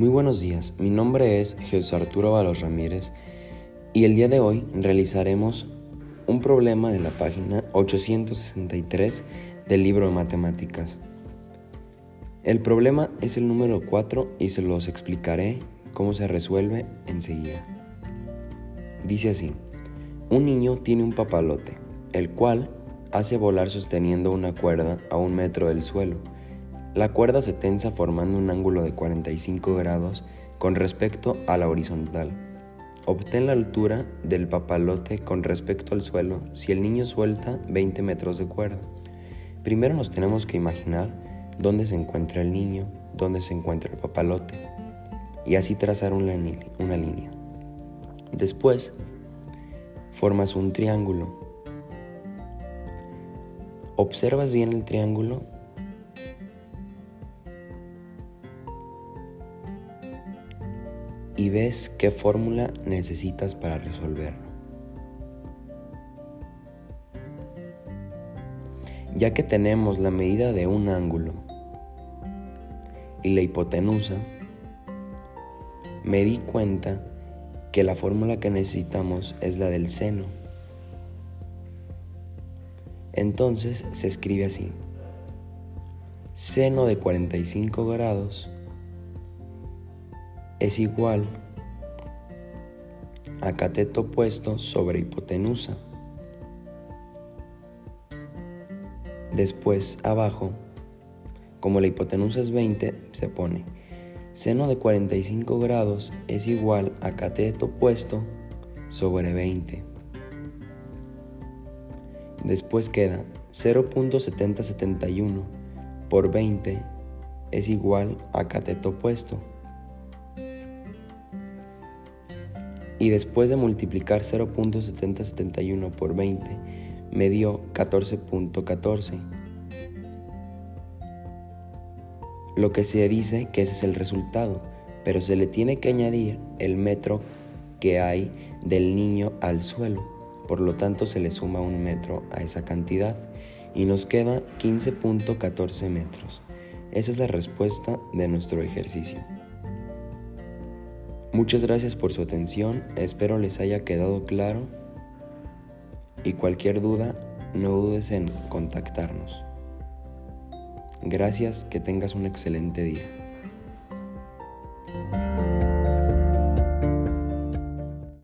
Muy buenos días, mi nombre es Jesús Arturo Valos Ramírez y el día de hoy realizaremos un problema de la página 863 del libro de matemáticas. El problema es el número 4 y se los explicaré cómo se resuelve enseguida. Dice así, un niño tiene un papalote, el cual hace volar sosteniendo una cuerda a un metro del suelo la cuerda se tensa formando un ángulo de 45 grados con respecto a la horizontal. Obtén la altura del papalote con respecto al suelo si el niño suelta 20 metros de cuerda. Primero nos tenemos que imaginar dónde se encuentra el niño, dónde se encuentra el papalote y así trazar una, una línea. Después, formas un triángulo. Observas bien el triángulo y ves qué fórmula necesitas para resolverlo. Ya que tenemos la medida de un ángulo y la hipotenusa, me di cuenta que la fórmula que necesitamos es la del seno. Entonces se escribe así. Seno de 45 grados es igual a cateto opuesto sobre hipotenusa. Después abajo, como la hipotenusa es 20, se pone seno de 45 grados es igual a cateto opuesto sobre 20. Después queda 0.7071 por 20 es igual a cateto opuesto y después de multiplicar 0.7071 por 20 me dio 14.14. Lo que se dice que ese es el resultado, pero se le tiene que añadir el metro que hay del niño al suelo. Por lo tanto se le suma un metro a esa cantidad y nos queda 15.14 metros. Esa es la respuesta de nuestro ejercicio. Muchas gracias por su atención, espero les haya quedado claro y cualquier duda no dudes en contactarnos. Gracias, que tengas un excelente día.